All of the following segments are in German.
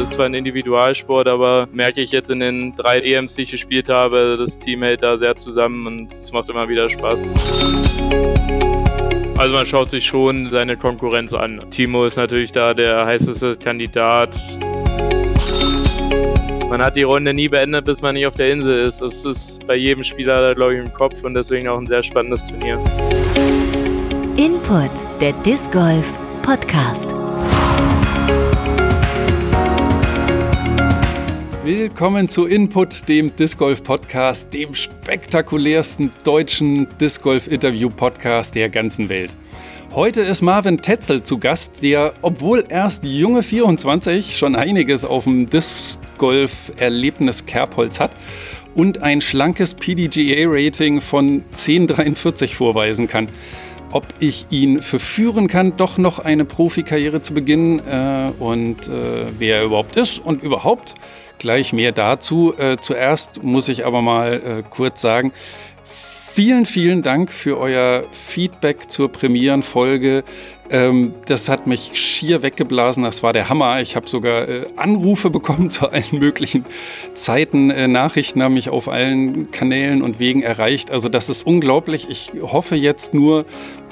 Das ist zwar ein Individualsport, aber merke ich jetzt in den drei EMs, die ich gespielt habe, das Team hält da sehr zusammen und es macht immer wieder Spaß. Also man schaut sich schon seine Konkurrenz an. Timo ist natürlich da der heißeste Kandidat. Man hat die Runde nie beendet, bis man nicht auf der Insel ist. Das ist bei jedem Spieler, glaube ich, im Kopf und deswegen auch ein sehr spannendes Turnier. Input, der Disc Golf Podcast. Willkommen zu Input, dem Disc Golf Podcast, dem spektakulärsten deutschen Disc Golf Interview Podcast der ganzen Welt. Heute ist Marvin Tetzel zu Gast, der, obwohl erst junge 24, schon einiges auf dem Disc Golf Erlebnis Kerbholz hat und ein schlankes PDGA-Rating von 1043 vorweisen kann ob ich ihn verführen kann, doch noch eine Profikarriere zu beginnen äh, und äh, wer er überhaupt ist und überhaupt gleich mehr dazu. Äh, zuerst muss ich aber mal äh, kurz sagen, Vielen, vielen Dank für euer Feedback zur Premierenfolge. Ähm, das hat mich schier weggeblasen. Das war der Hammer. Ich habe sogar äh, Anrufe bekommen zu allen möglichen Zeiten. Äh, Nachrichten haben mich auf allen Kanälen und Wegen erreicht. Also das ist unglaublich. Ich hoffe jetzt nur,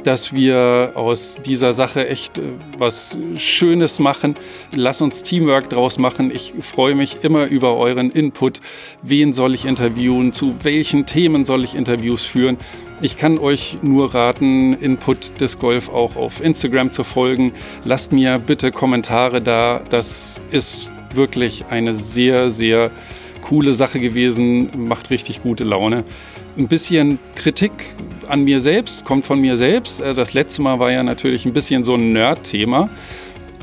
dass wir aus dieser Sache echt äh, was Schönes machen. Lass uns Teamwork draus machen. Ich freue mich immer über euren Input. Wen soll ich interviewen? Zu welchen Themen soll ich Interviews führen? Ich kann euch nur raten, Input des Golf auch auf Instagram zu folgen. Lasst mir bitte Kommentare da. Das ist wirklich eine sehr, sehr coole Sache gewesen. Macht richtig gute Laune. Ein bisschen Kritik an mir selbst, kommt von mir selbst. Äh, das letzte Mal war ja natürlich ein bisschen so ein Nerd-Thema.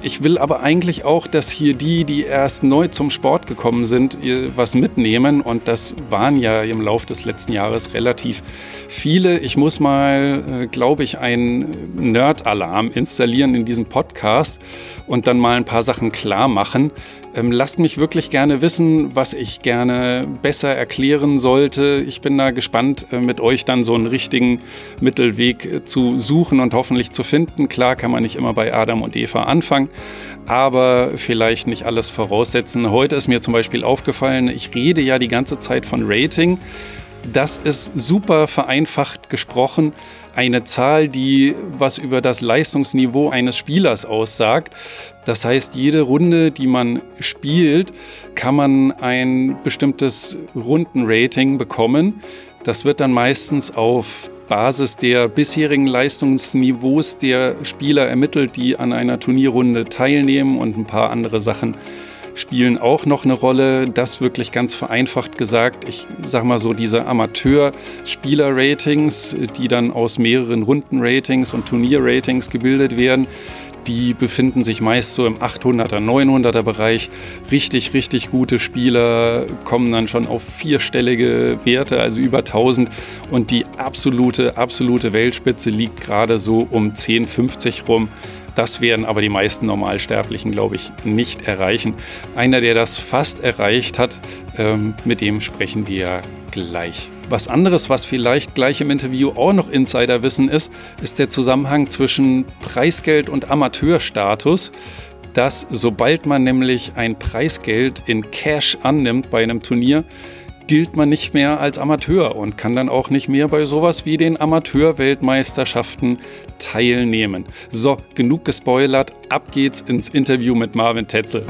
Ich will aber eigentlich auch, dass hier die, die erst neu zum Sport gekommen sind, was mitnehmen. Und das waren ja im Laufe des letzten Jahres relativ viele. Ich muss mal, äh, glaube ich, einen Nerd-Alarm installieren in diesem Podcast und dann mal ein paar Sachen klar machen. Ähm, lasst mich wirklich gerne wissen, was ich gerne besser erklären sollte. Ich bin da gespannt, äh, mit euch dann so einen richtigen Mittelweg äh, zu suchen und hoffentlich zu finden. Klar kann man nicht immer bei Adam und Eva anfangen, aber vielleicht nicht alles voraussetzen. Heute ist mir zum Beispiel aufgefallen, ich rede ja die ganze Zeit von Rating. Das ist super vereinfacht gesprochen eine Zahl, die was über das Leistungsniveau eines Spielers aussagt. Das heißt, jede Runde, die man spielt, kann man ein bestimmtes Rundenrating bekommen. Das wird dann meistens auf Basis der bisherigen Leistungsniveaus der Spieler ermittelt, die an einer Turnierrunde teilnehmen und ein paar andere Sachen spielen auch noch eine Rolle. Das wirklich ganz vereinfacht gesagt. Ich sag mal so, diese Amateur-Spieler-Ratings, die dann aus mehreren Runden-Ratings und Turnier-Ratings gebildet werden, die befinden sich meist so im 800er, 900er Bereich. Richtig, richtig gute Spieler kommen dann schon auf vierstellige Werte, also über 1000. Und die absolute, absolute Weltspitze liegt gerade so um 1050 rum. Das werden aber die meisten Normalsterblichen, glaube ich, nicht erreichen. Einer, der das fast erreicht hat, ähm, mit dem sprechen wir gleich. Was anderes, was vielleicht gleich im Interview auch noch Insiderwissen ist, ist der Zusammenhang zwischen Preisgeld und Amateurstatus dass sobald man nämlich ein Preisgeld in Cash annimmt bei einem Turnier, gilt man nicht mehr als Amateur und kann dann auch nicht mehr bei sowas wie den Amateurweltmeisterschaften teilnehmen. So, genug gespoilert, ab geht's ins Interview mit Marvin Tetzel.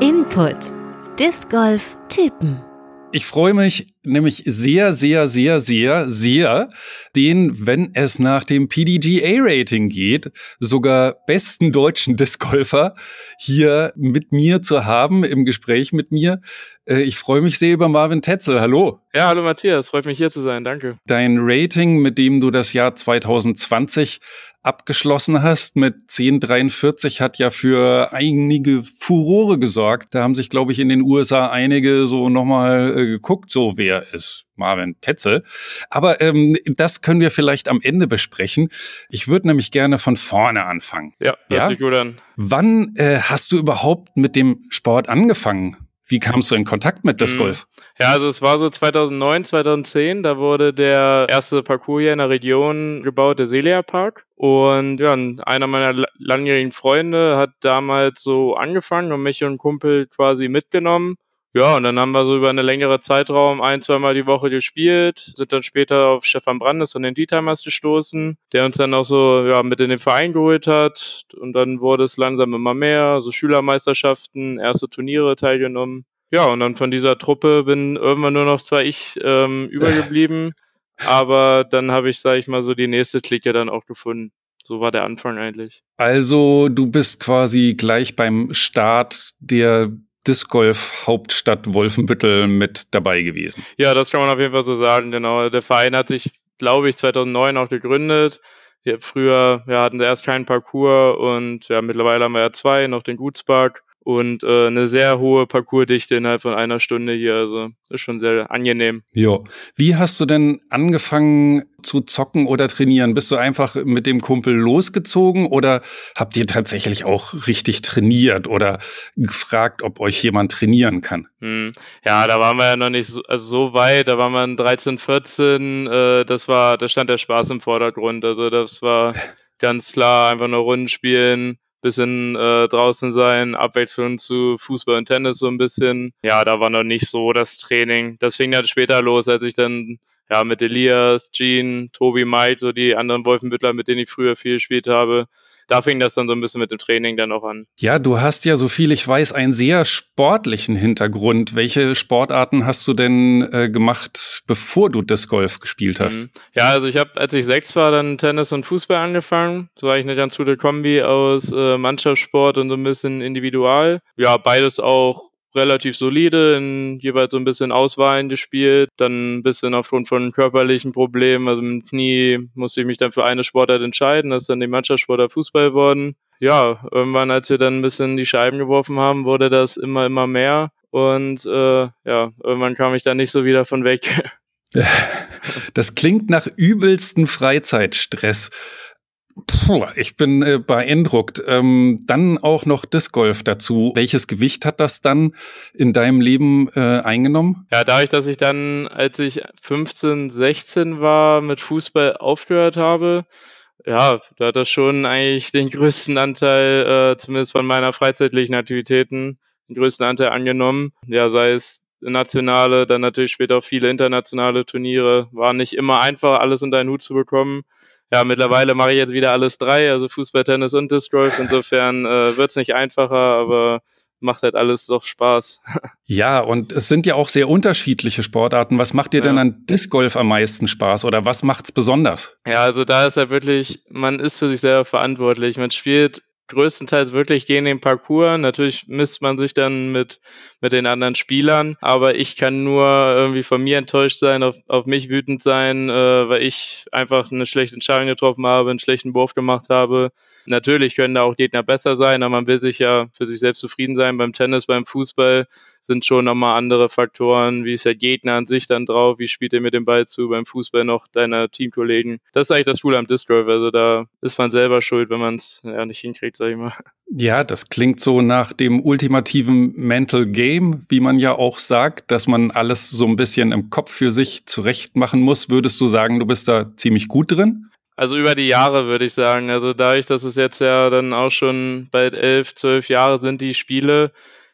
Input Disc Golf Typen ich freue mich nämlich sehr, sehr, sehr, sehr, sehr, den, wenn es nach dem PDGA-Rating geht, sogar besten deutschen Discgolfer hier mit mir zu haben, im Gespräch mit mir. Äh, ich freue mich sehr über Marvin Tetzel. Hallo. Ja, hallo Matthias, freut mich hier zu sein. Danke. Dein Rating, mit dem du das Jahr 2020 abgeschlossen hast mit 1043 hat ja für einige Furore gesorgt. Da haben sich, glaube ich, in den USA einige so nochmal äh, geguckt, so wer ist Marvin Tetzel. Aber ähm, das können wir vielleicht am Ende besprechen. Ich würde nämlich gerne von vorne anfangen. Ja, hört ja? sich gut an. Wann äh, hast du überhaupt mit dem Sport angefangen? Wie kamst du in Kontakt mit Disc Golf? Ja, also es war so 2009, 2010, da wurde der erste Parcours hier in der Region gebaut, der Celia Park. Und ja, einer meiner langjährigen Freunde hat damals so angefangen und mich und einen Kumpel quasi mitgenommen. Ja, und dann haben wir so über eine längere Zeitraum ein, zweimal die Woche gespielt, sind dann später auf Stefan Brandes und den Dietheimers gestoßen, der uns dann auch so ja, mit in den Verein geholt hat. Und dann wurde es langsam immer mehr, so Schülermeisterschaften, erste Turniere teilgenommen. Ja, und dann von dieser Truppe bin irgendwann nur noch zwar ich ähm, übergeblieben, aber dann habe ich, sage ich mal, so die nächste Clique dann auch gefunden. So war der Anfang eigentlich. Also du bist quasi gleich beim Start der Disc Golf Hauptstadt Wolfenbüttel mit dabei gewesen. Ja, das kann man auf jeden Fall so sagen, genau. Der Verein hat sich, glaube ich, 2009 auch gegründet. Ja, früher ja, hatten wir erst keinen Parcours und ja, mittlerweile haben wir ja zwei, noch den Gutspark und äh, eine sehr hohe Parcoursdichte innerhalb von einer Stunde hier. Also ist schon sehr angenehm. Ja. Wie hast du denn angefangen zu zocken oder trainieren? Bist du einfach mit dem Kumpel losgezogen oder habt ihr tatsächlich auch richtig trainiert oder gefragt, ob euch jemand trainieren kann? Hm. Ja, da waren wir ja noch nicht so, also so weit. Da waren wir 13, 14. Äh, das war, da stand der Spaß im Vordergrund. Also das war ganz klar einfach nur Runden spielen bisschen äh, draußen sein, Abwechslung zu Fußball und Tennis so ein bisschen. Ja, da war noch nicht so das Training. Das fing dann später los, als ich dann ja mit Elias, Jean, Tobi, Mike, so die anderen Wolfenbüttler, mit denen ich früher viel gespielt habe, da fing das dann so ein bisschen mit dem Training dann auch an. Ja, du hast ja, so viel ich weiß, einen sehr sportlichen Hintergrund. Welche Sportarten hast du denn äh, gemacht, bevor du das Golf gespielt hast? Mhm. Ja, also ich habe, als ich sechs war, dann Tennis und Fußball angefangen. So war ich eine ganz gute Kombi aus äh, Mannschaftssport und so ein bisschen individual. Ja, beides auch relativ solide, in jeweils so ein bisschen Auswahlen gespielt, dann ein bisschen aufgrund von körperlichen Problemen, also mit dem Knie musste ich mich dann für eine Sportart entscheiden, das ist dann die Mannschaftssportart Fußball geworden. Ja, irgendwann, als wir dann ein bisschen die Scheiben geworfen haben, wurde das immer, immer mehr und äh, ja, irgendwann kam ich da nicht so wieder von weg. Das klingt nach übelsten Freizeitstress. Puh, ich bin äh, beeindruckt. Ähm, dann auch noch Disc Golf dazu. Welches Gewicht hat das dann in deinem Leben äh, eingenommen? Ja, dadurch, dass ich dann, als ich 15, 16 war, mit Fußball aufgehört habe, ja, da hat das schon eigentlich den größten Anteil, äh, zumindest von meiner freizeitlichen Aktivitäten, den größten Anteil angenommen. Ja, sei es nationale, dann natürlich später auch viele internationale Turniere. War nicht immer einfach, alles unter einen Hut zu bekommen ja, mittlerweile mache ich jetzt wieder alles drei, also Fußball, Tennis und Disc Golf. Insofern äh, wird es nicht einfacher, aber macht halt alles doch Spaß. Ja, und es sind ja auch sehr unterschiedliche Sportarten. Was macht dir ja. denn an Disc Golf am meisten Spaß oder was macht's besonders? Ja, also da ist ja wirklich, man ist für sich selber verantwortlich. Man spielt größtenteils wirklich gegen den Parcours. Natürlich misst man sich dann mit, mit den anderen Spielern, aber ich kann nur irgendwie von mir enttäuscht sein, auf, auf mich wütend sein, äh, weil ich einfach eine schlechte Entscheidung getroffen habe, einen schlechten Wurf gemacht habe. Natürlich können da auch Gegner besser sein, aber man will sich ja für sich selbst zufrieden sein. Beim Tennis, beim Fußball sind schon nochmal andere Faktoren. Wie ist der Gegner an sich dann drauf? Wie spielt er mit dem Ball zu? Beim Fußball noch deiner Teamkollegen. Das ist eigentlich das Coole am Disc Golf. Also da ist man selber schuld, wenn man es ja nicht hinkriegt, sag ich mal. Ja, das klingt so nach dem ultimativen Mental Game, wie man ja auch sagt, dass man alles so ein bisschen im Kopf für sich zurecht machen muss. Würdest du sagen, du bist da ziemlich gut drin? Also über die Jahre würde ich sagen. Also dadurch, dass es jetzt ja dann auch schon bald elf, zwölf Jahre sind, die Spiele,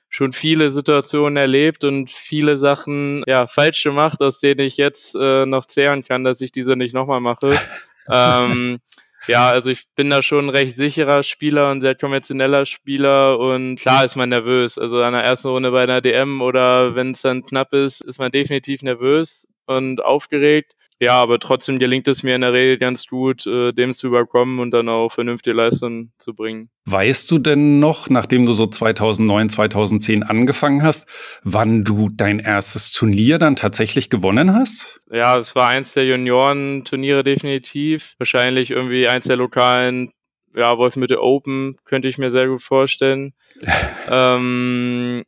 schon viele Situationen erlebt und viele Sachen ja falsch gemacht, aus denen ich jetzt äh, noch zehren kann, dass ich diese nicht nochmal mache. ähm, ja, also ich bin da schon ein recht sicherer Spieler und sehr konventioneller Spieler und klar ist man nervös. Also an der ersten Runde bei einer DM oder wenn es dann knapp ist, ist man definitiv nervös und aufgeregt. Ja, aber trotzdem gelingt es mir in der Regel ganz gut, äh, dem zu überkommen und dann auch vernünftige Leistungen zu bringen. Weißt du denn noch, nachdem du so 2009, 2010 angefangen hast, wann du dein erstes Turnier dann tatsächlich gewonnen hast? Ja, es war eins der Junioren-Turniere definitiv. Wahrscheinlich irgendwie eins der lokalen ja, Wolfenbüttel Open könnte ich mir sehr gut vorstellen. ähm,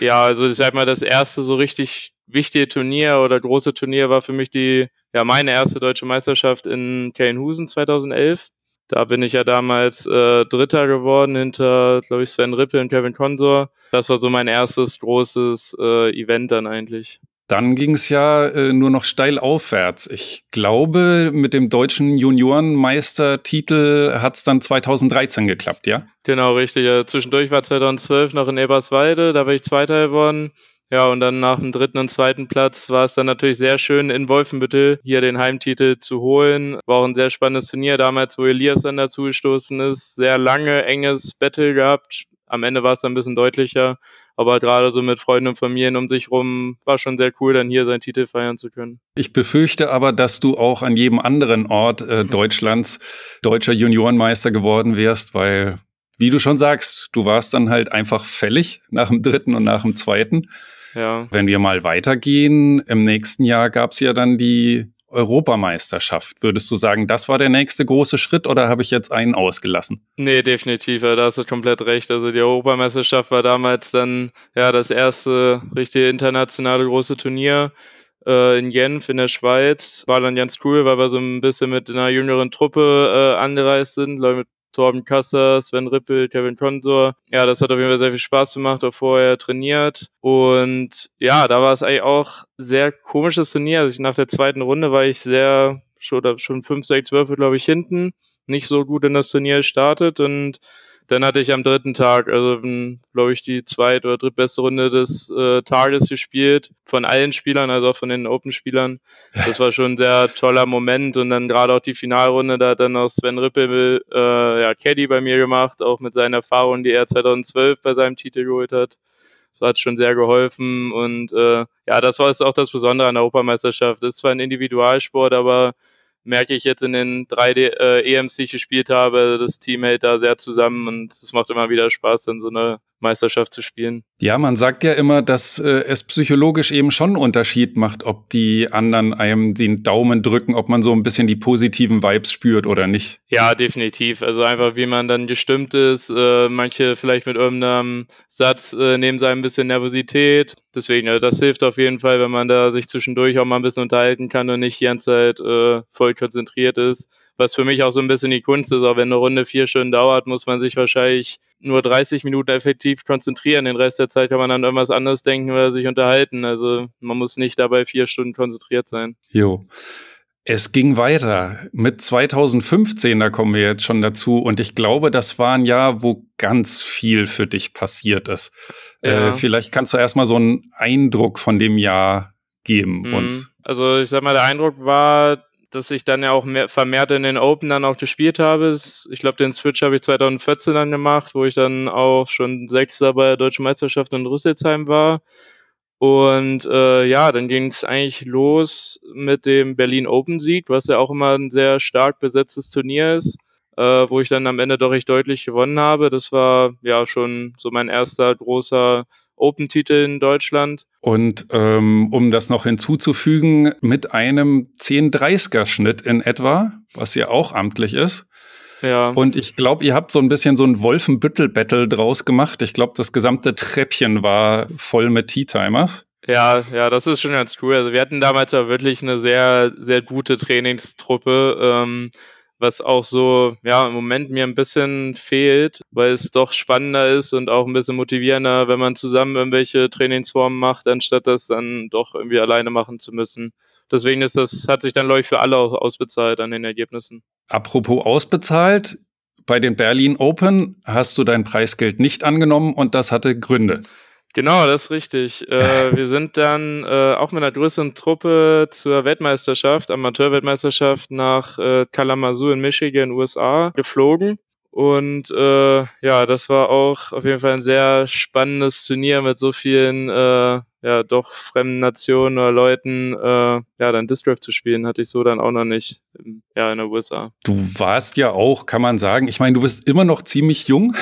ja, also ich sag mal, das erste so richtig wichtige Turnier oder große Turnier war für mich die, ja, meine erste deutsche Meisterschaft in Kellenhusen 2011. Da bin ich ja damals äh, Dritter geworden hinter, glaube ich, Sven Rippel und Kevin Consor. Das war so mein erstes großes äh, Event dann eigentlich. Dann ging es ja äh, nur noch steil aufwärts. Ich glaube, mit dem deutschen Juniorenmeistertitel hat es dann 2013 geklappt, ja? Genau, richtig. Ja, zwischendurch war 2012 noch in Eberswalde, da bin ich Zweiter geworden. Ja, und dann nach dem dritten und zweiten Platz war es dann natürlich sehr schön, in Wolfenbüttel hier den Heimtitel zu holen. War auch ein sehr spannendes Turnier damals, wo Elias dann dazugestoßen ist. Sehr lange, enges Battle gehabt. Am Ende war es dann ein bisschen deutlicher. Aber gerade so mit Freunden und Familien um sich rum war schon sehr cool, dann hier seinen Titel feiern zu können. Ich befürchte aber, dass du auch an jedem anderen Ort äh, Deutschlands deutscher Juniorenmeister geworden wärst, weil, wie du schon sagst, du warst dann halt einfach fällig nach dem dritten und nach dem zweiten. Ja. Wenn wir mal weitergehen, im nächsten Jahr gab es ja dann die Europameisterschaft. Würdest du sagen, das war der nächste große Schritt oder habe ich jetzt einen ausgelassen? Nee, definitiv, da hast du komplett recht. Also die Europameisterschaft war damals dann ja das erste richtige internationale große Turnier äh, in Genf in der Schweiz. War dann ganz cool, weil wir so ein bisschen mit einer jüngeren Truppe äh, angereist sind, mit Torben Kasser, Sven Rippel, Kevin Konsor. Ja, das hat auf jeden Fall sehr viel Spaß gemacht, auch vorher trainiert. Und ja, da war es eigentlich auch sehr komisches Turnier. Also ich, nach der zweiten Runde war ich sehr, schon, schon 5, 6 Würfe, glaube ich, hinten. Nicht so gut in das Turnier gestartet und dann hatte ich am dritten Tag, also glaube ich, die zweit- oder drittbeste Runde des äh, Tages gespielt. Von allen Spielern, also auch von den Open-Spielern. Das war schon ein sehr toller Moment. Und dann gerade auch die Finalrunde, da hat dann auch Sven Rippel äh, ja, Caddy bei mir gemacht, auch mit seinen Erfahrungen, die er 2012 bei seinem Titel geholt hat. Das hat schon sehr geholfen. Und äh, ja, das war jetzt auch das Besondere an der Europameisterschaft. Das ist zwar ein Individualsport, aber merke ich jetzt in den drei äh, EMs, die ich gespielt habe, das Team hält da sehr zusammen und es macht immer wieder Spaß, dann so eine Meisterschaft zu spielen. Ja, man sagt ja immer, dass äh, es psychologisch eben schon einen Unterschied macht, ob die anderen einem den Daumen drücken, ob man so ein bisschen die positiven Vibes spürt oder nicht. Ja, definitiv. Also einfach, wie man dann gestimmt ist. Äh, manche vielleicht mit irgendeinem Satz äh, nehmen sie ein bisschen Nervosität. Deswegen, ja, das hilft auf jeden Fall, wenn man da sich zwischendurch auch mal ein bisschen unterhalten kann und nicht die ganze Zeit äh, voll konzentriert ist was für mich auch so ein bisschen die Kunst ist. Auch wenn eine Runde vier Stunden dauert, muss man sich wahrscheinlich nur 30 Minuten effektiv konzentrieren. Den Rest der Zeit kann man an irgendwas anderes denken oder sich unterhalten. Also man muss nicht dabei vier Stunden konzentriert sein. Jo. Es ging weiter mit 2015, da kommen wir jetzt schon dazu. Und ich glaube, das war ein Jahr, wo ganz viel für dich passiert ist. Äh, ja. Äh, vielleicht kannst du erstmal so einen Eindruck von dem Jahr geben mhm. uns. Also ich sag mal, der Eindruck war, dass ich dann ja auch mehr, vermehrt in den Open dann auch gespielt habe. Ich glaube, den Switch habe ich 2014 dann gemacht, wo ich dann auch schon Sechster bei der Deutschen Meisterschaft in Rüsselsheim war. Und äh, ja, dann ging es eigentlich los mit dem Berlin Open Sieg, was ja auch immer ein sehr stark besetztes Turnier ist, äh, wo ich dann am Ende doch recht deutlich gewonnen habe. Das war ja schon so mein erster großer Open-Titel in Deutschland. Und ähm, um das noch hinzuzufügen, mit einem 10-30er-Schnitt in etwa, was ja auch amtlich ist. Ja. Und ich glaube, ihr habt so ein bisschen so ein Wolfenbüttel-Battle draus gemacht. Ich glaube, das gesamte Treppchen war voll mit Tea-Timers. Ja, ja, das ist schon ganz cool. Also wir hatten damals ja wirklich eine sehr, sehr gute Trainingstruppe. Ähm, was auch so, ja, im Moment mir ein bisschen fehlt, weil es doch spannender ist und auch ein bisschen motivierender, wenn man zusammen irgendwelche Trainingsformen macht, anstatt das dann doch irgendwie alleine machen zu müssen. Deswegen ist das, hat sich dann, glaube ich, für alle auch ausbezahlt an den Ergebnissen. Apropos ausbezahlt, bei den Berlin Open hast du dein Preisgeld nicht angenommen und das hatte Gründe. Genau, das ist richtig. Äh, wir sind dann äh, auch mit einer größeren Truppe zur Weltmeisterschaft, Amateurweltmeisterschaft nach äh, Kalamazoo in Michigan, USA, geflogen. Und äh, ja, das war auch auf jeden Fall ein sehr spannendes Turnier mit so vielen äh, ja doch fremden Nationen oder Leuten äh, ja dann Golf zu spielen, hatte ich so dann auch noch nicht ja in den USA. Du warst ja auch, kann man sagen, ich meine, du bist immer noch ziemlich jung.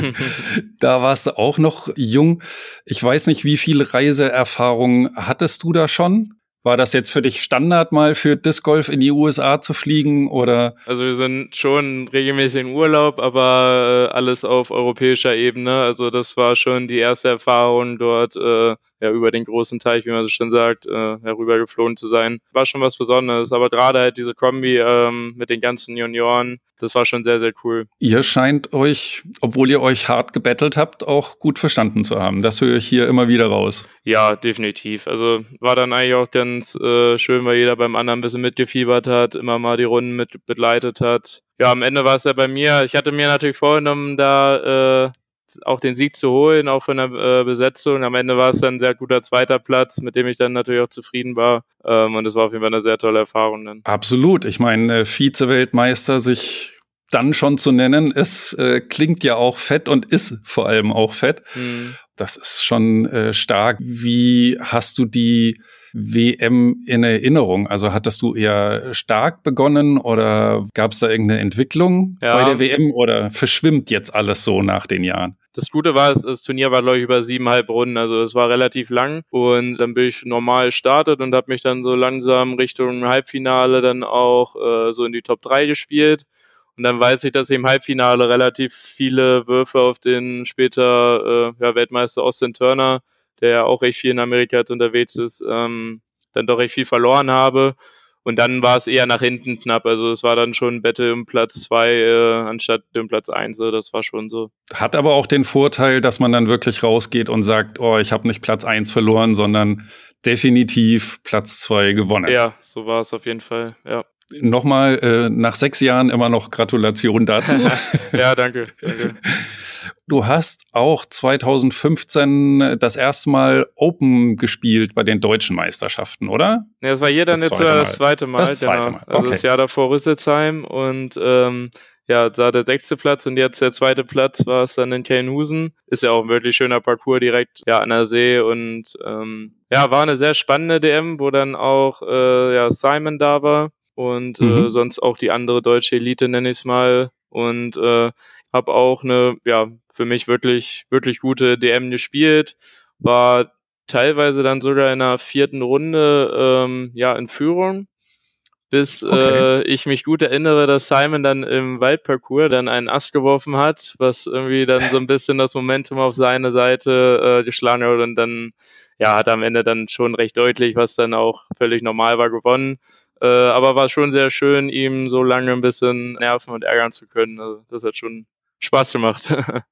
da warst du auch noch jung. Ich weiß nicht, wie viel Reiseerfahrung hattest du da schon? War das jetzt für dich Standard mal für Disc Golf in die USA zu fliegen oder? Also wir sind schon regelmäßig in Urlaub, aber äh, alles auf europäischer Ebene. Also das war schon die erste Erfahrung dort, äh, ja über den großen Teich, wie man so schon sagt, äh, herübergeflogen zu sein. War schon was Besonderes. Aber gerade halt diese Kombi ähm, mit den ganzen Junioren, das war schon sehr sehr cool. Ihr scheint euch, obwohl ihr euch hart gebettelt habt, auch gut verstanden zu haben. Das höre ich hier immer wieder raus. Ja, definitiv. Also war dann eigentlich auch ganz äh, schön, weil jeder beim anderen ein bisschen mitgefiebert hat, immer mal die Runden mit begleitet hat. Ja, am Ende war es ja bei mir. Ich hatte mir natürlich vorgenommen, da äh, auch den Sieg zu holen, auch von der äh, Besetzung. Am Ende war es dann ein sehr guter zweiter Platz, mit dem ich dann natürlich auch zufrieden war. Ähm, und es war auf jeden Fall eine sehr tolle Erfahrung dann. Absolut. Ich meine, äh, Vize-Weltmeister sich dann schon zu nennen, es äh, klingt ja auch fett und ist vor allem auch fett. Mhm. Das ist schon äh, stark. Wie hast du die WM in Erinnerung? Also hattest du eher stark begonnen oder gab es da irgendeine Entwicklung ja. bei der WM oder verschwimmt jetzt alles so nach den Jahren? Das Gute war, das Turnier war, glaube ich, über siebeneinhalb Runden, also es war relativ lang und dann bin ich normal gestartet und habe mich dann so langsam Richtung Halbfinale dann auch äh, so in die Top 3 gespielt und dann weiß ich, dass ich im Halbfinale relativ viele Würfe auf den später äh, ja, Weltmeister Austin Turner, der ja auch recht viel in Amerika jetzt unterwegs ist, ähm, dann doch recht viel verloren habe. Und dann war es eher nach hinten knapp. Also es war dann schon Battle um Platz zwei äh, anstatt um Platz eins. Das war schon so. Hat aber auch den Vorteil, dass man dann wirklich rausgeht und sagt, oh, ich habe nicht Platz eins verloren, sondern definitiv Platz zwei gewonnen. Ja, so war es auf jeden Fall. Ja. Nochmal äh, nach sechs Jahren immer noch Gratulation dazu. ja, danke, danke. Du hast auch 2015 das erste Mal Open gespielt bei den deutschen Meisterschaften, oder? Ja, das war hier dann das jetzt das zweite Mal. Das zweite genau. Mal. Okay. Also das Jahr davor Rüsselsheim und ähm, ja, da der sechste Platz und jetzt der zweite Platz war es dann in Kelnhusen. Ist ja auch ein wirklich schöner Parcours direkt ja, an der See und ähm, ja, war eine sehr spannende DM, wo dann auch äh, ja, Simon da war und äh, mhm. äh, sonst auch die andere deutsche Elite nenne ich es mal und äh, habe auch eine ja für mich wirklich wirklich gute DM gespielt war teilweise dann sogar in der vierten Runde ähm, ja in Führung bis okay. äh, ich mich gut erinnere, dass Simon dann im Waldparcours dann einen Ast geworfen hat, was irgendwie dann so ein bisschen das Momentum auf seine Seite äh, geschlagen hat und dann ja hat am Ende dann schon recht deutlich, was dann auch völlig normal war, gewonnen. Äh, aber war schon sehr schön, ihm so lange ein bisschen nerven und ärgern zu können. Also das hat schon Spaß gemacht.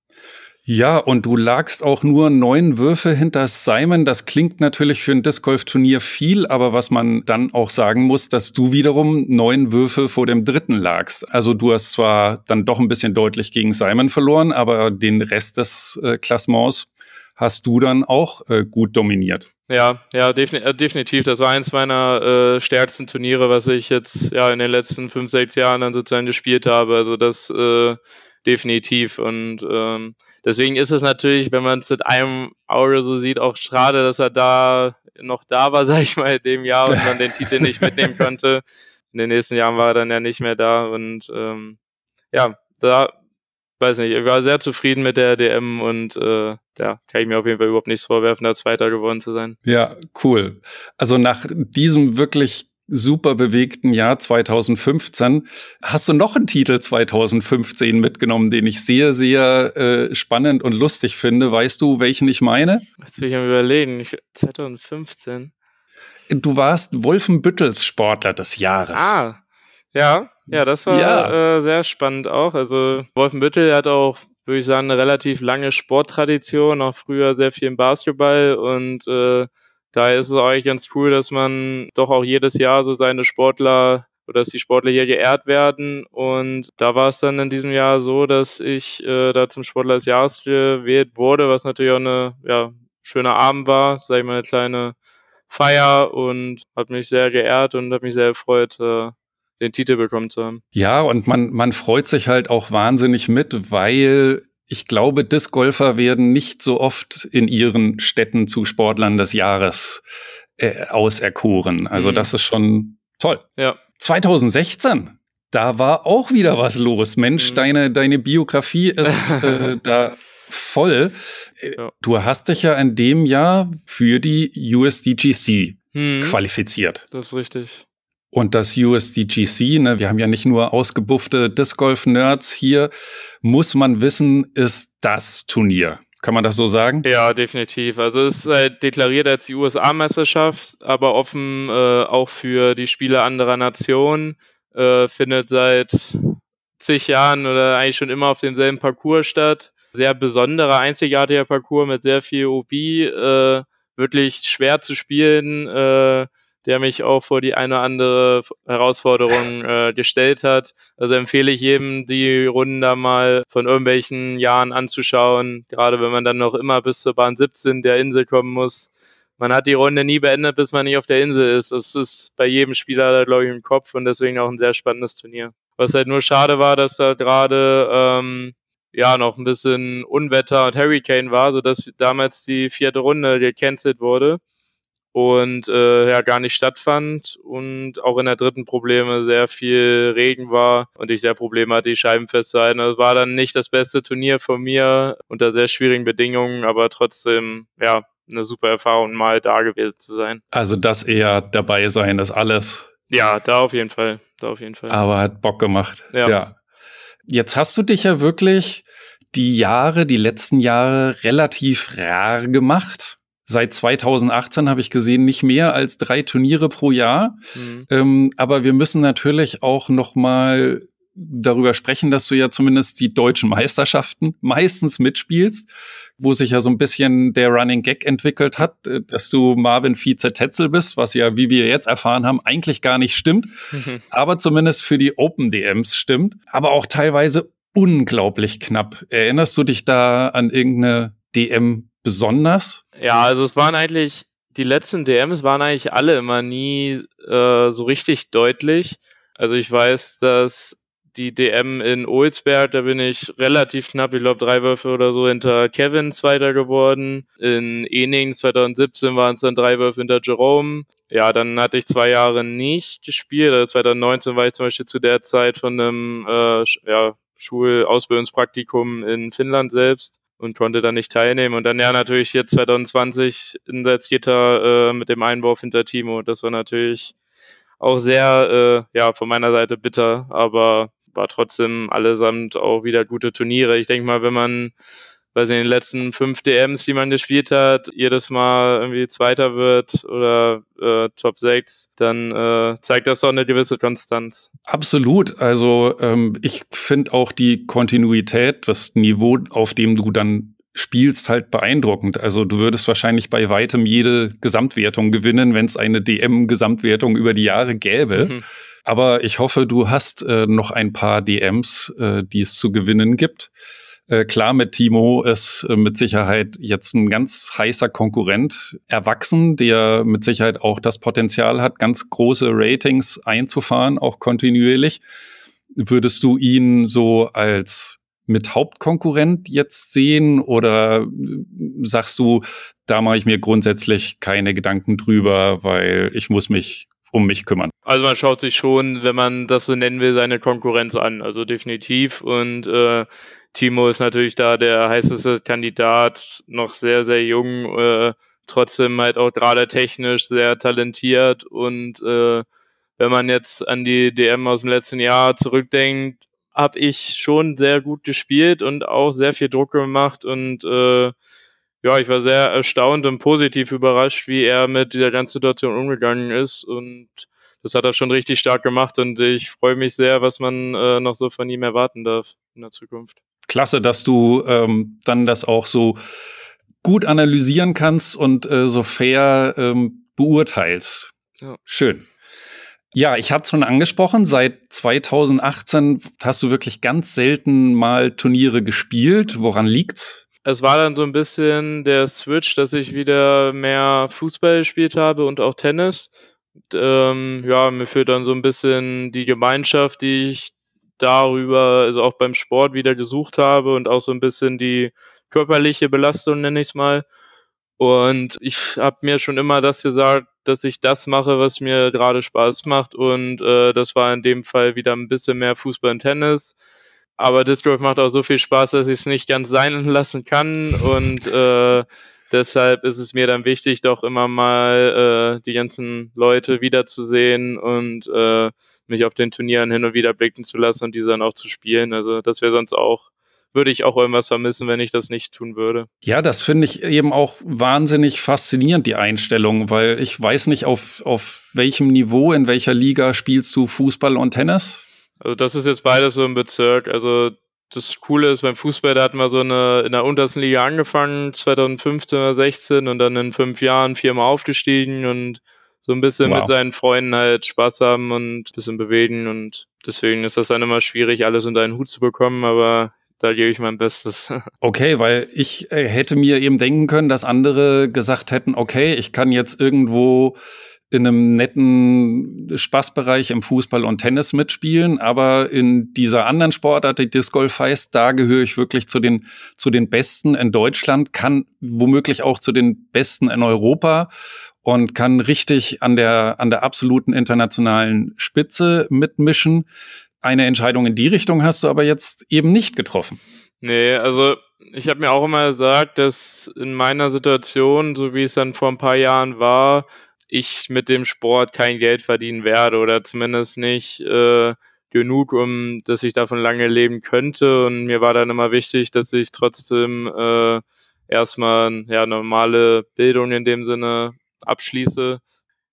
Ja, und du lagst auch nur neun Würfe hinter Simon. Das klingt natürlich für ein Disc Golf Turnier viel, aber was man dann auch sagen muss, dass du wiederum neun Würfe vor dem dritten lagst. Also du hast zwar dann doch ein bisschen deutlich gegen Simon verloren, aber den Rest des äh, Klassements hast du dann auch äh, gut dominiert. Ja, ja, defini äh, definitiv. Das war eins meiner äh, stärksten Turniere, was ich jetzt ja in den letzten fünf, sechs Jahren dann sozusagen gespielt habe. Also das äh, definitiv. Und ähm, deswegen ist es natürlich, wenn man es mit einem Auge so sieht, auch schade, dass er da noch da war, sag ich mal, in dem Jahr und man den Titel nicht mitnehmen konnte. In den nächsten Jahren war er dann ja nicht mehr da. Und ähm, ja, da weiß nicht, ich war sehr zufrieden mit der DM und äh, ja, kann ich mir auf jeden Fall überhaupt nichts vorwerfen, da Zweiter geworden zu sein. Ja, cool. Also nach diesem wirklich super bewegten Jahr 2015 hast du noch einen Titel 2015 mitgenommen, den ich sehr, sehr äh, spannend und lustig finde. Weißt du, welchen ich meine? Jetzt will ich mal überlegen. Ich, 2015. Du warst Wolfenbüttels Sportler des Jahres. Ah, ja, ja, das war ja. Äh, sehr spannend auch. Also Wolfenbüttel hat auch, würde ich sagen, eine relativ lange Sporttradition, auch früher sehr viel im Basketball und äh, daher ist es eigentlich ganz cool, dass man doch auch jedes Jahr so seine Sportler oder dass die Sportler hier geehrt werden. Und da war es dann in diesem Jahr so, dass ich äh, da zum Sportler des Jahres gewählt wurde, was natürlich auch eine ja, schöner Abend war, sag ich mal, eine kleine Feier und hat mich sehr geehrt und hat mich sehr gefreut, äh, den Titel bekommen zu haben. Ja, und man, man freut sich halt auch wahnsinnig mit, weil ich glaube, Discgolfer werden nicht so oft in ihren Städten zu Sportlern des Jahres äh, auserkoren. Also mhm. das ist schon toll. Ja. 2016, da war auch wieder was los. Mensch, mhm. deine, deine Biografie ist äh, da voll. Ja. Du hast dich ja in dem Jahr für die USDGC hm, qualifiziert. Das ist richtig. Und das USDGC, ne, wir haben ja nicht nur ausgebuffte Disc Golf Nerds hier, muss man wissen, ist das Turnier. Kann man das so sagen? Ja, definitiv. Also es ist äh, deklariert als die USA-Meisterschaft, aber offen äh, auch für die Spiele anderer Nationen. Äh, findet seit zig Jahren oder eigentlich schon immer auf demselben Parcours statt. Sehr besonderer, einzigartiger Parcours mit sehr viel OB, äh, wirklich schwer zu spielen. Der mich auch vor die eine oder andere Herausforderung äh, gestellt hat. Also empfehle ich jedem, die Runden da mal von irgendwelchen Jahren anzuschauen, gerade wenn man dann noch immer bis zur Bahn 17 der Insel kommen muss. Man hat die Runde nie beendet, bis man nicht auf der Insel ist. Das ist bei jedem Spieler, glaube ich, im Kopf und deswegen auch ein sehr spannendes Turnier. Was halt nur schade war, dass da gerade ähm, ja noch ein bisschen Unwetter und Hurricane war, sodass damals die vierte Runde gecancelt wurde und äh, ja gar nicht stattfand und auch in der dritten Probleme sehr viel Regen war und ich sehr Probleme hatte, die Scheiben festzuhalten. Das war dann nicht das beste Turnier von mir unter sehr schwierigen Bedingungen, aber trotzdem ja eine super Erfahrung mal da gewesen zu sein. Also das eher dabei sein, das alles. Ja, da auf jeden Fall, da auf jeden Fall. Aber hat Bock gemacht. Ja. ja. Jetzt hast du dich ja wirklich die Jahre, die letzten Jahre relativ rar gemacht seit 2018 habe ich gesehen, nicht mehr als drei Turniere pro Jahr. Mhm. Ähm, aber wir müssen natürlich auch noch mal darüber sprechen, dass du ja zumindest die deutschen Meisterschaften meistens mitspielst, wo sich ja so ein bisschen der Running Gag entwickelt hat, äh, dass du Marvin Vize Tetzel bist, was ja, wie wir jetzt erfahren haben, eigentlich gar nicht stimmt, mhm. aber zumindest für die Open DMs stimmt, aber auch teilweise unglaublich knapp. Erinnerst du dich da an irgendeine DM besonders? Ja, also es waren eigentlich, die letzten DMs waren eigentlich alle immer nie äh, so richtig deutlich. Also ich weiß, dass die DM in Olsberg, da bin ich relativ knapp, ich glaube drei Würfe oder so hinter Kevin Zweiter geworden. In Ening 2017 waren es dann drei Würfe hinter Jerome. Ja, dann hatte ich zwei Jahre nicht gespielt. Also 2019 war ich zum Beispiel zu der Zeit von einem äh, ja, Schulausbildungspraktikum in Finnland selbst und konnte dann nicht teilnehmen. Und dann ja natürlich jetzt 2020 in Salzgitter äh, mit dem Einwurf hinter Timo. Das war natürlich auch sehr, äh, ja, von meiner Seite bitter, aber war trotzdem allesamt auch wieder gute Turniere. Ich denke mal, wenn man weiß in den letzten fünf DMs, die man gespielt hat, jedes Mal irgendwie Zweiter wird oder äh, Top 6, dann äh, zeigt das doch eine gewisse Konstanz. Absolut. Also ähm, ich finde auch die Kontinuität, das Niveau, auf dem du dann spielst, halt beeindruckend. Also du würdest wahrscheinlich bei weitem jede Gesamtwertung gewinnen, wenn es eine DM-Gesamtwertung über die Jahre gäbe. Mhm. Aber ich hoffe, du hast äh, noch ein paar DMs, äh, die es zu gewinnen gibt. Äh, klar, mit Timo ist äh, mit Sicherheit jetzt ein ganz heißer Konkurrent erwachsen, der mit Sicherheit auch das Potenzial hat, ganz große Ratings einzufahren, auch kontinuierlich. Würdest du ihn so als mit Hauptkonkurrent jetzt sehen oder äh, sagst du, da mache ich mir grundsätzlich keine Gedanken drüber, weil ich muss mich um mich kümmern. Also man schaut sich schon, wenn man das so nennen will, seine Konkurrenz an. Also definitiv. Und äh, Timo ist natürlich da der heißeste Kandidat, noch sehr, sehr jung, äh, trotzdem halt auch gerade technisch sehr talentiert und äh, wenn man jetzt an die DM aus dem letzten Jahr zurückdenkt, habe ich schon sehr gut gespielt und auch sehr viel Druck gemacht und äh, ja, ich war sehr erstaunt und positiv überrascht, wie er mit dieser ganzen Situation umgegangen ist und das hat er schon richtig stark gemacht und ich freue mich sehr, was man äh, noch so von ihm erwarten darf in der Zukunft klasse, dass du ähm, dann das auch so gut analysieren kannst und äh, so fair ähm, beurteilst. Ja. Schön. Ja, ich hatte schon angesprochen, seit 2018 hast du wirklich ganz selten mal Turniere gespielt. Woran liegt's? Es war dann so ein bisschen der Switch, dass ich wieder mehr Fußball gespielt habe und auch Tennis. Ähm, ja, mir fehlt dann so ein bisschen die Gemeinschaft, die ich darüber, also auch beim Sport wieder gesucht habe und auch so ein bisschen die körperliche Belastung, nenne ich es mal. Und ich habe mir schon immer das gesagt, dass ich das mache, was mir gerade Spaß macht. Und äh, das war in dem Fall wieder ein bisschen mehr Fußball und Tennis. Aber Disc Golf macht auch so viel Spaß, dass ich es nicht ganz sein lassen kann. Und äh, deshalb ist es mir dann wichtig, doch immer mal äh, die ganzen Leute wiederzusehen und äh, mich auf den Turnieren hin und wieder blicken zu lassen und diese dann auch zu spielen. Also das wäre sonst auch würde ich auch irgendwas vermissen, wenn ich das nicht tun würde. Ja, das finde ich eben auch wahnsinnig faszinierend, die Einstellung, weil ich weiß nicht, auf, auf welchem Niveau, in welcher Liga spielst du Fußball und Tennis? Also das ist jetzt beides so im Bezirk. Also das Coole ist, beim Fußball, da hatten wir so eine in der untersten Liga angefangen, 2015 oder 16 und dann in fünf Jahren viermal aufgestiegen und so ein bisschen wow. mit seinen Freunden halt Spaß haben und ein bisschen bewegen und deswegen ist das dann immer schwierig, alles unter einen Hut zu bekommen, aber da gebe ich mein Bestes. Okay, weil ich äh, hätte mir eben denken können, dass andere gesagt hätten, okay, ich kann jetzt irgendwo in einem netten Spaßbereich im Fußball und Tennis mitspielen, aber in dieser anderen Sportart, die Disc Golf heißt, da gehöre ich wirklich zu den, zu den Besten in Deutschland, kann womöglich auch zu den Besten in Europa und kann richtig an der, an der absoluten internationalen Spitze mitmischen. Eine Entscheidung in die Richtung hast du aber jetzt eben nicht getroffen. Nee, also ich habe mir auch immer gesagt, dass in meiner Situation, so wie es dann vor ein paar Jahren war, ich mit dem Sport kein Geld verdienen werde oder zumindest nicht äh, genug, um dass ich davon lange leben könnte. Und mir war dann immer wichtig, dass ich trotzdem äh, erstmal ja normale Bildung in dem Sinne abschließe.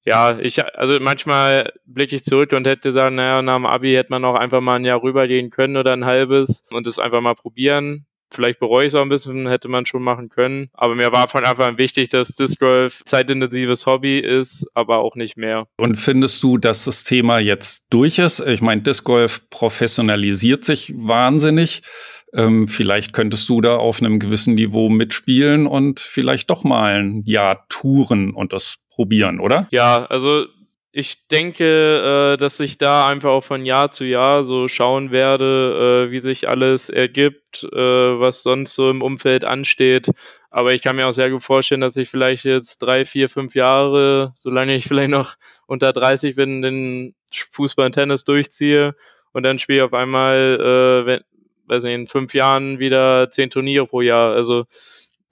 Ja, ich, also manchmal blicke ich zurück und hätte gesagt, naja, nach dem Abi hätte man auch einfach mal ein Jahr rübergehen können oder ein halbes und es einfach mal probieren. Vielleicht bereue ich es auch ein bisschen, hätte man schon machen können. Aber mir war von Anfang an wichtig, dass Disc Golf zeitintensives Hobby ist, aber auch nicht mehr. Und findest du, dass das Thema jetzt durch ist? Ich meine, Disc Golf professionalisiert sich wahnsinnig. Ähm, vielleicht könntest du da auf einem gewissen Niveau mitspielen und vielleicht doch mal ein Jahr touren und das probieren, oder? Ja, also ich denke, äh, dass ich da einfach auch von Jahr zu Jahr so schauen werde, äh, wie sich alles ergibt, äh, was sonst so im Umfeld ansteht. Aber ich kann mir auch sehr gut vorstellen, dass ich vielleicht jetzt drei, vier, fünf Jahre, solange ich vielleicht noch unter 30 bin, den Fußball und Tennis durchziehe und dann spiele ich auf einmal, äh, wenn, weiß nicht, in fünf Jahren wieder zehn Turniere pro Jahr. Also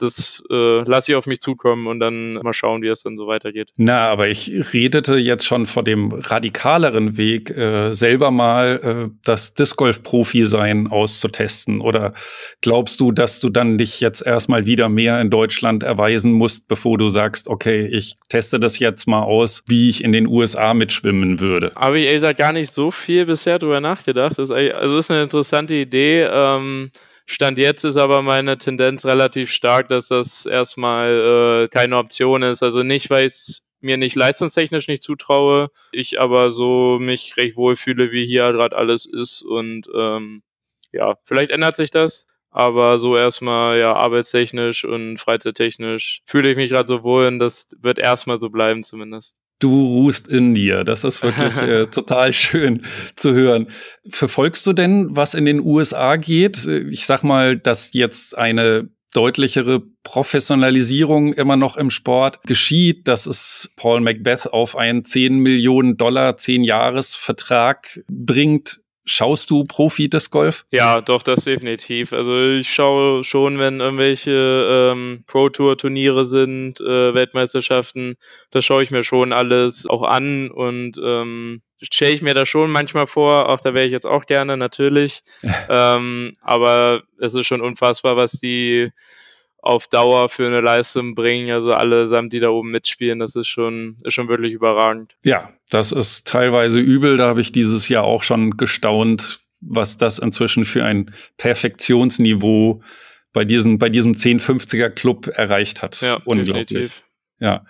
das äh, lasse ich auf mich zukommen und dann mal schauen, wie es dann so weitergeht. Na, aber ich redete jetzt schon vor dem radikaleren Weg, äh, selber mal äh, das Disc Golf Profi sein auszutesten. Oder glaubst du, dass du dann dich jetzt erstmal wieder mehr in Deutschland erweisen musst, bevor du sagst, okay, ich teste das jetzt mal aus, wie ich in den USA mitschwimmen würde? Habe ich ehrlich gesagt gar nicht so viel bisher drüber nachgedacht. Das ist, also ist eine interessante Idee. Ähm, Stand jetzt ist aber meine Tendenz relativ stark, dass das erstmal äh, keine Option ist. Also nicht, weil ich mir nicht leistungstechnisch nicht zutraue, ich aber so mich recht wohl fühle, wie hier gerade alles ist. Und ähm, ja, vielleicht ändert sich das. Aber so erstmal, ja, arbeitstechnisch und freizeittechnisch fühle ich mich gerade so wohl und das wird erstmal so bleiben zumindest. Du ruhst in dir. Das ist wirklich äh, total schön zu hören. Verfolgst du denn, was in den USA geht? Ich sag mal, dass jetzt eine deutlichere Professionalisierung immer noch im Sport geschieht, dass es Paul Macbeth auf einen 10 Millionen Dollar, 10 Jahres Vertrag bringt. Schaust du Profi-Disc Golf? Ja, doch, das definitiv. Also ich schaue schon, wenn irgendwelche ähm, Pro-Tour-Turniere sind, äh, Weltmeisterschaften, das schaue ich mir schon alles auch an und ähm, stelle ich mir da schon manchmal vor, auch da wäre ich jetzt auch gerne, natürlich. ähm, aber es ist schon unfassbar, was die auf Dauer für eine Leistung bringen. Also allesamt, die da oben mitspielen, das ist schon, ist schon wirklich überragend. Ja, das ist teilweise übel. Da habe ich dieses Jahr auch schon gestaunt, was das inzwischen für ein Perfektionsniveau bei, diesen, bei diesem 1050er Club erreicht hat. Ja, Unglaublich. Definitiv. Ja.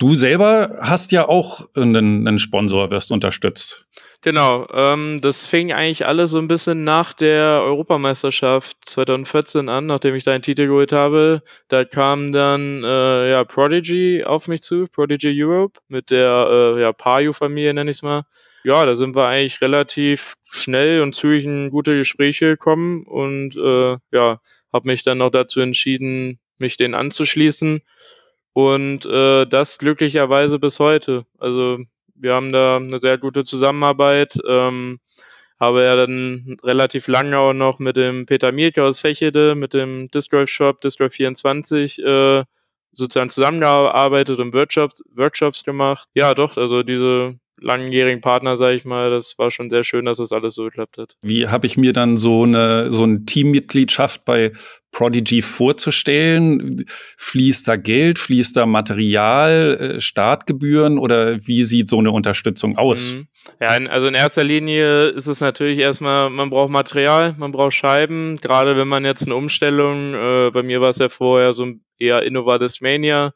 Du selber hast ja auch einen, einen Sponsor, wirst unterstützt. Genau, ähm, das fing eigentlich alles so ein bisschen nach der Europameisterschaft 2014 an, nachdem ich da einen Titel geholt habe. Da kam dann äh, ja Prodigy auf mich zu, Prodigy Europe, mit der äh, ja, Payu-Familie nenne ich es mal. Ja, da sind wir eigentlich relativ schnell und zügig in gute Gespräche gekommen und äh, ja, habe mich dann noch dazu entschieden, mich denen anzuschließen. Und äh, das glücklicherweise bis heute. Also wir haben da eine sehr gute Zusammenarbeit. Ähm, habe ja dann relativ lange auch noch mit dem Peter Mielke aus Fechede, mit dem Disc Golf Shop, Disc Golf 24, äh, sozusagen zusammengearbeitet und Workshops, Workshops gemacht. Ja, doch, also diese langjährigen Partner, sage ich mal, das war schon sehr schön, dass das alles so geklappt hat. Wie habe ich mir dann so eine so eine Teammitgliedschaft bei Prodigy vorzustellen? Fließt da Geld, fließt da Material, äh, Startgebühren oder wie sieht so eine Unterstützung aus? Mhm. Ja, also in erster Linie ist es natürlich erstmal, man braucht Material, man braucht Scheiben, gerade wenn man jetzt eine Umstellung, äh, bei mir war es ja vorher so eher Innovatis Mania,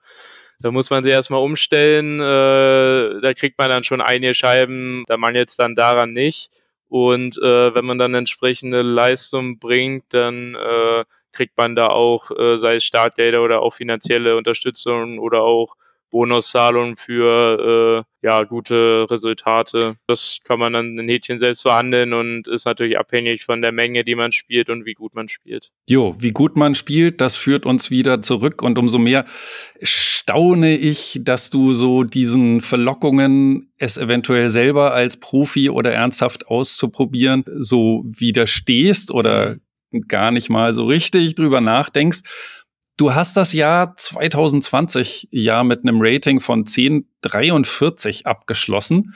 da muss man sie erstmal umstellen. Äh, da kriegt man dann schon einige Scheiben, da man jetzt dann daran nicht. Und äh, wenn man dann entsprechende Leistung bringt, dann äh, kriegt man da auch, äh, sei es Startgelder oder auch finanzielle Unterstützung oder auch Bonuszahlungen für äh, ja, gute Resultate. Das kann man dann in Häkchen selbst verhandeln und ist natürlich abhängig von der Menge, die man spielt und wie gut man spielt. Jo, wie gut man spielt, das führt uns wieder zurück und umso mehr staune ich, dass du so diesen Verlockungen, es eventuell selber als Profi oder ernsthaft auszuprobieren, so widerstehst oder gar nicht mal so richtig drüber nachdenkst. Du hast das Jahr 2020 ja mit einem Rating von 1043 abgeschlossen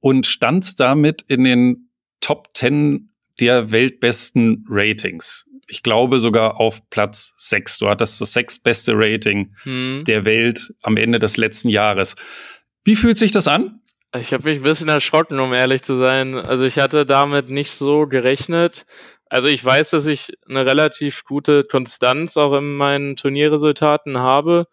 und standst damit in den Top 10 der weltbesten Ratings. Ich glaube sogar auf Platz 6. Du hattest das sechstbeste Rating hm. der Welt am Ende des letzten Jahres. Wie fühlt sich das an? Ich habe mich ein bisschen erschrocken, um ehrlich zu sein. Also ich hatte damit nicht so gerechnet. Also ich weiß, dass ich eine relativ gute Konstanz auch in meinen Turnierresultaten habe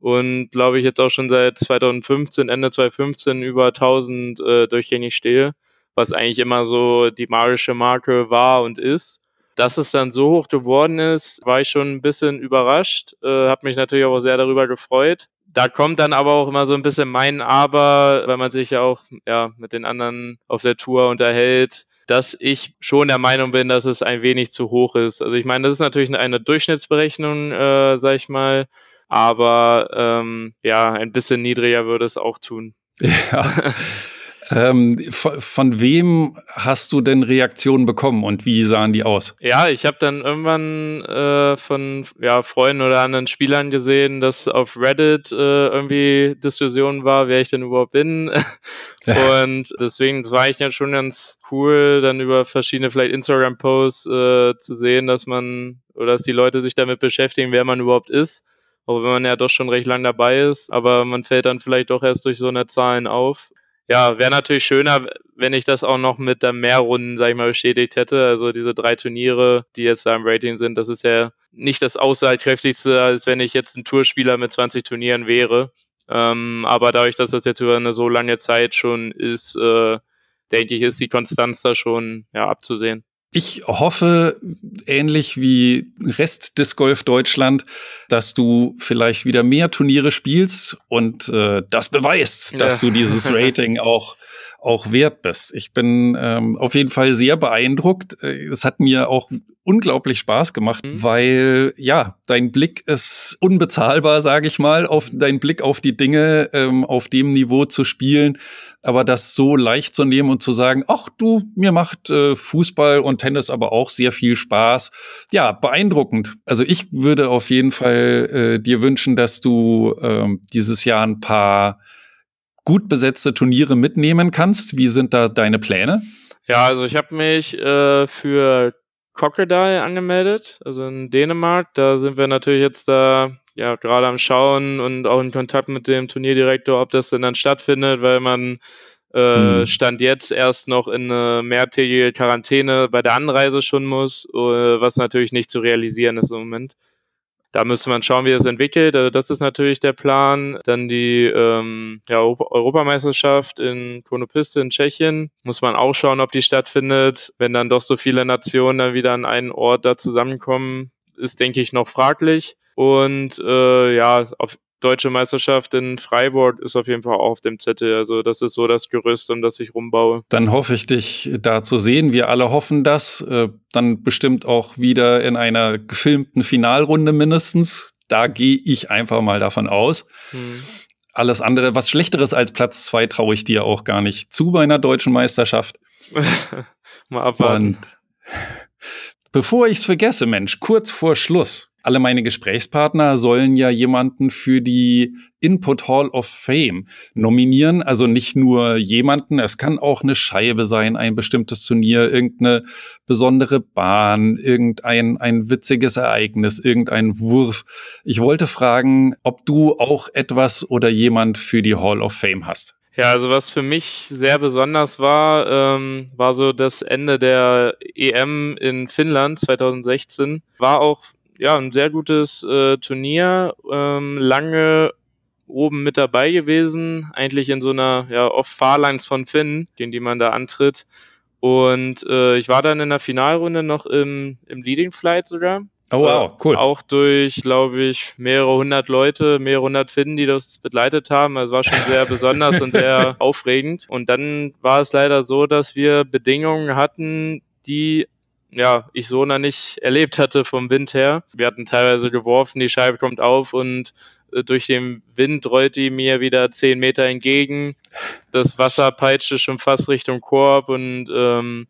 und glaube ich jetzt auch schon seit 2015, Ende 2015 über 1000 äh, durchgängig stehe, was eigentlich immer so die magische Marke war und ist. Dass es dann so hoch geworden ist, war ich schon ein bisschen überrascht, äh, habe mich natürlich auch sehr darüber gefreut da kommt dann aber auch immer so ein bisschen mein Aber, weil man sich ja auch ja, mit den anderen auf der Tour unterhält, dass ich schon der Meinung bin, dass es ein wenig zu hoch ist. Also ich meine, das ist natürlich eine Durchschnittsberechnung, äh, sag ich mal, aber ähm, ja, ein bisschen niedriger würde es auch tun. Ja. Ähm, von, von, wem hast du denn Reaktionen bekommen und wie sahen die aus? Ja, ich habe dann irgendwann äh, von ja, Freunden oder anderen Spielern gesehen, dass auf Reddit äh, irgendwie Diskussion war, wer ich denn überhaupt bin. und deswegen war ich ja schon ganz cool, dann über verschiedene vielleicht Instagram-Posts äh, zu sehen, dass man oder dass die Leute sich damit beschäftigen, wer man überhaupt ist auch wenn man ja doch schon recht lang dabei ist, aber man fällt dann vielleicht doch erst durch so eine Zahlen auf ja, wäre natürlich schöner, wenn ich das auch noch mit der Mehrrunden, sag ich mal, bestätigt hätte. Also diese drei Turniere, die jetzt da im Rating sind, das ist ja nicht das aussagekräftigste, als wenn ich jetzt ein Tourspieler mit 20 Turnieren wäre. Ähm, aber dadurch, dass das jetzt über eine so lange Zeit schon ist, äh, denke ich, ist die Konstanz da schon ja, abzusehen. Ich hoffe, ähnlich wie Rest des Golf Deutschland, dass du vielleicht wieder mehr Turniere spielst und äh, das beweist, dass ja. du dieses Rating auch auch wert bist. Ich bin ähm, auf jeden Fall sehr beeindruckt. Äh, es hat mir auch unglaublich Spaß gemacht, mhm. weil ja, dein Blick ist unbezahlbar, sage ich mal, auf dein Blick auf die Dinge ähm, auf dem Niveau zu spielen, aber das so leicht zu nehmen und zu sagen, ach du, mir macht äh, Fußball und Tennis aber auch sehr viel Spaß. Ja, beeindruckend. Also ich würde auf jeden Fall äh, dir wünschen, dass du ähm, dieses Jahr ein paar gut besetzte Turniere mitnehmen kannst. Wie sind da deine Pläne? Ja, also ich habe mich äh, für Crocodile angemeldet, also in Dänemark. Da sind wir natürlich jetzt da ja gerade am Schauen und auch in Kontakt mit dem Turnierdirektor, ob das denn dann stattfindet, weil man äh, hm. stand jetzt erst noch in eine mehrtägige Quarantäne bei der Anreise schon muss, äh, was natürlich nicht zu realisieren ist im Moment. Da müsste man schauen, wie es entwickelt. Also das ist natürlich der Plan. Dann die ähm, ja, Europameisterschaft in Konopiste in Tschechien. Muss man auch schauen, ob die stattfindet. Wenn dann doch so viele Nationen dann wieder an einen Ort da zusammenkommen, ist, denke ich, noch fraglich. Und äh, ja, auf, deutsche Meisterschaft in Freiburg ist auf jeden Fall auch auf dem Zettel. Also das ist so das Gerüst, um das ich rumbaue. Dann hoffe ich, dich da zu sehen. Wir alle hoffen das. Äh, dann bestimmt auch wieder in einer gefilmten Finalrunde mindestens. Da gehe ich einfach mal davon aus. Hm. Alles andere, was Schlechteres als Platz zwei, traue ich dir auch gar nicht zu bei einer deutschen Meisterschaft. mal abwarten. Und bevor ich es vergesse, Mensch, kurz vor Schluss Alle meine Gesprächspartner sollen ja jemanden für die Input Hall of Fame nominieren. Also nicht nur jemanden, es kann auch eine Scheibe sein, ein bestimmtes Turnier, irgendeine besondere Bahn, irgendein ein witziges Ereignis, irgendein Wurf. Ich wollte fragen, ob du auch etwas oder jemand für die Hall of Fame hast. Ja, also was für mich sehr besonders war, ähm, war so das Ende der EM in Finnland 2016. War auch ja ein sehr gutes äh, Turnier, ähm, lange oben mit dabei gewesen, eigentlich in so einer ja oft Fahrlines von Finn, gegen die man da antritt. Und äh, ich war dann in der Finalrunde noch im, im Leading Flight sogar. Oh wow, cool. Auch durch, glaube ich, mehrere hundert Leute, mehrere hundert Finnen, die das begleitet haben. Also war schon sehr besonders und sehr aufregend. Und dann war es leider so, dass wir Bedingungen hatten, die ja, ich so noch nicht erlebt hatte vom Wind her. Wir hatten teilweise geworfen, die Scheibe kommt auf und äh, durch den Wind rollt die mir wieder zehn Meter entgegen. Das Wasser peitschte schon fast Richtung Korb und ähm,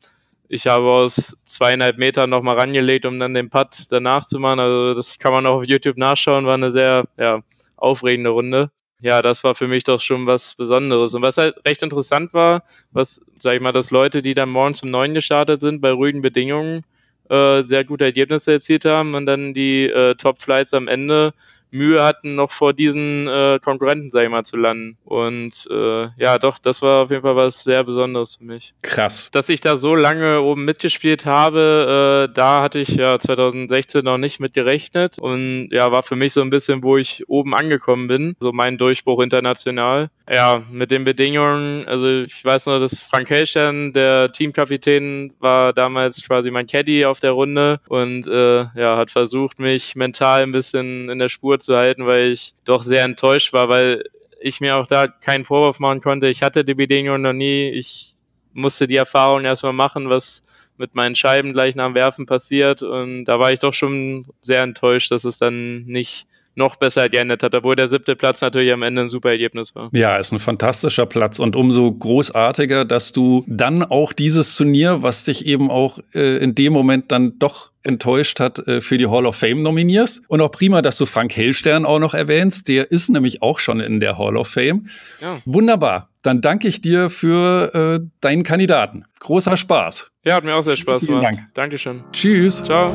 ich habe aus zweieinhalb Metern nochmal rangelegt, um dann den Putt danach zu machen. Also das kann man auch auf YouTube nachschauen, war eine sehr ja, aufregende Runde. Ja, das war für mich doch schon was Besonderes. Und was halt recht interessant war, was, sag ich mal, dass Leute, die dann morgens um neun gestartet sind, bei ruhigen Bedingungen, äh, sehr gute Ergebnisse erzielt haben und dann die äh, Top-Flights am Ende Mühe hatten, noch vor diesen äh, Konkurrenten, sag ich mal, zu landen. Und äh, ja, doch, das war auf jeden Fall was sehr Besonderes für mich. Krass. Dass ich da so lange oben mitgespielt habe, äh, da hatte ich ja 2016 noch nicht mit gerechnet und ja, war für mich so ein bisschen, wo ich oben angekommen bin, so mein Durchbruch international. Ja, mit den Bedingungen, also ich weiß noch, dass Frank Hellstern, der Teamkapitän, war damals quasi mein Caddy auf der Runde und äh, ja, hat versucht, mich mental ein bisschen in der Spur zu halten, weil ich doch sehr enttäuscht war, weil ich mir auch da keinen Vorwurf machen konnte. Ich hatte die Bedingungen noch nie. Ich musste die Erfahrung erstmal machen, was mit meinen Scheiben gleich nach dem Werfen passiert. Und da war ich doch schon sehr enttäuscht, dass es dann nicht noch besser geendet hat, obwohl der siebte Platz natürlich am Ende ein super Ergebnis war. Ja, ist ein fantastischer Platz und umso großartiger, dass du dann auch dieses Turnier, was dich eben auch äh, in dem Moment dann doch enttäuscht hat, äh, für die Hall of Fame nominierst. Und auch prima, dass du Frank Hellstern auch noch erwähnst. Der ist nämlich auch schon in der Hall of Fame. Ja. Wunderbar. Dann danke ich dir für äh, deinen Kandidaten. Großer Spaß. Ja, hat mir auch sehr Spaß gemacht. Dank. Dankeschön. Tschüss. Ciao.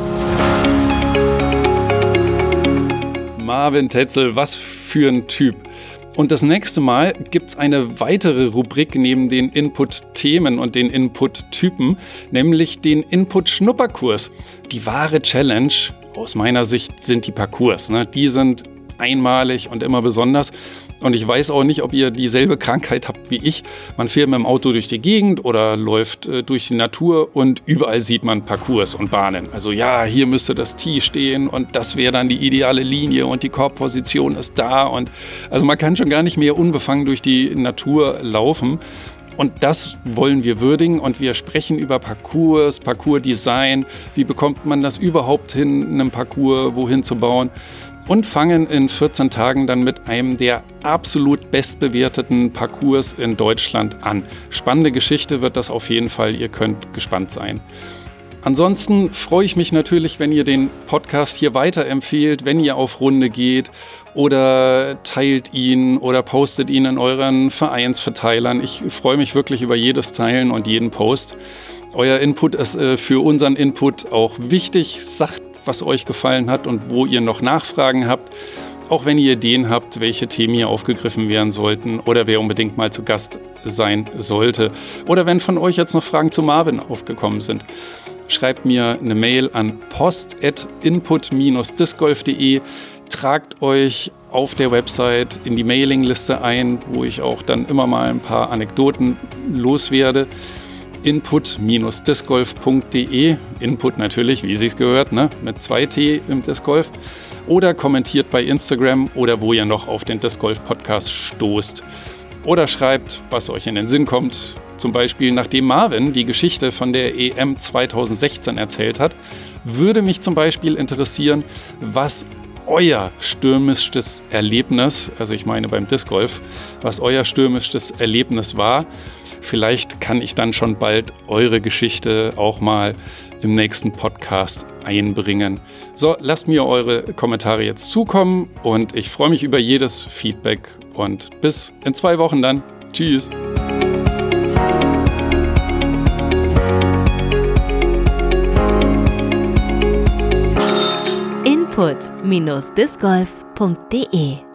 Marvin Tetzel, was für ein Typ. Und das nächste Mal gibt es eine weitere Rubrik neben den Input-Themen und den Input-Typen, nämlich den Input-Schnupperkurs. Die wahre Challenge aus meiner Sicht sind die Parcours. Ne? Die sind einmalig und immer besonders. Und ich weiß auch nicht, ob ihr dieselbe Krankheit habt wie ich. Man fährt mit dem Auto durch die Gegend oder läuft äh, durch die Natur und überall sieht man Parcours und Bahnen. Also ja, hier müsste das Tee stehen und das wäre dann die ideale Linie und die Korbposition ist da. Und also man kann schon gar nicht mehr unbefangen durch die Natur laufen. Und das wollen wir würdigen und wir sprechen über Parcours, Parcours-Design. Wie bekommt man das überhaupt hin, einen Parcours wohin zu bauen? Und fangen in 14 Tagen dann mit einem der absolut bestbewerteten Parcours in Deutschland an. Spannende Geschichte wird das auf jeden Fall, ihr könnt gespannt sein. Ansonsten freue ich mich natürlich, wenn ihr den Podcast hier weiterempfehlt, wenn ihr auf Runde geht oder teilt ihn oder postet ihn in euren Vereinsverteilern. Ich freue mich wirklich über jedes Teilen und jeden Post. Euer Input ist äh, für unseren Input auch wichtig. Sagt was euch gefallen hat und wo ihr noch Nachfragen habt. Auch wenn ihr Ideen habt, welche Themen hier aufgegriffen werden sollten oder wer unbedingt mal zu Gast sein sollte. Oder wenn von euch jetzt noch Fragen zu Marvin aufgekommen sind. Schreibt mir eine Mail an post.input-discgolf.de. Tragt euch auf der Website in die Mailingliste ein, wo ich auch dann immer mal ein paar Anekdoten loswerde input-discgolf.de. Input natürlich, wie Sie es gehört, ne? mit zwei T im Disc Golf. Oder kommentiert bei Instagram oder wo ihr noch auf den Disc Golf Podcast stoßt. Oder schreibt, was euch in den Sinn kommt. Zum Beispiel, nachdem Marvin die Geschichte von der EM 2016 erzählt hat, würde mich zum Beispiel interessieren, was euer stürmischstes Erlebnis, also ich meine beim Disc Golf, was euer stürmischstes Erlebnis war Vielleicht kann ich dann schon bald eure Geschichte auch mal im nächsten Podcast einbringen. So, lasst mir eure Kommentare jetzt zukommen und ich freue mich über jedes Feedback und bis in zwei Wochen dann. Tschüss. Input-discgolf.de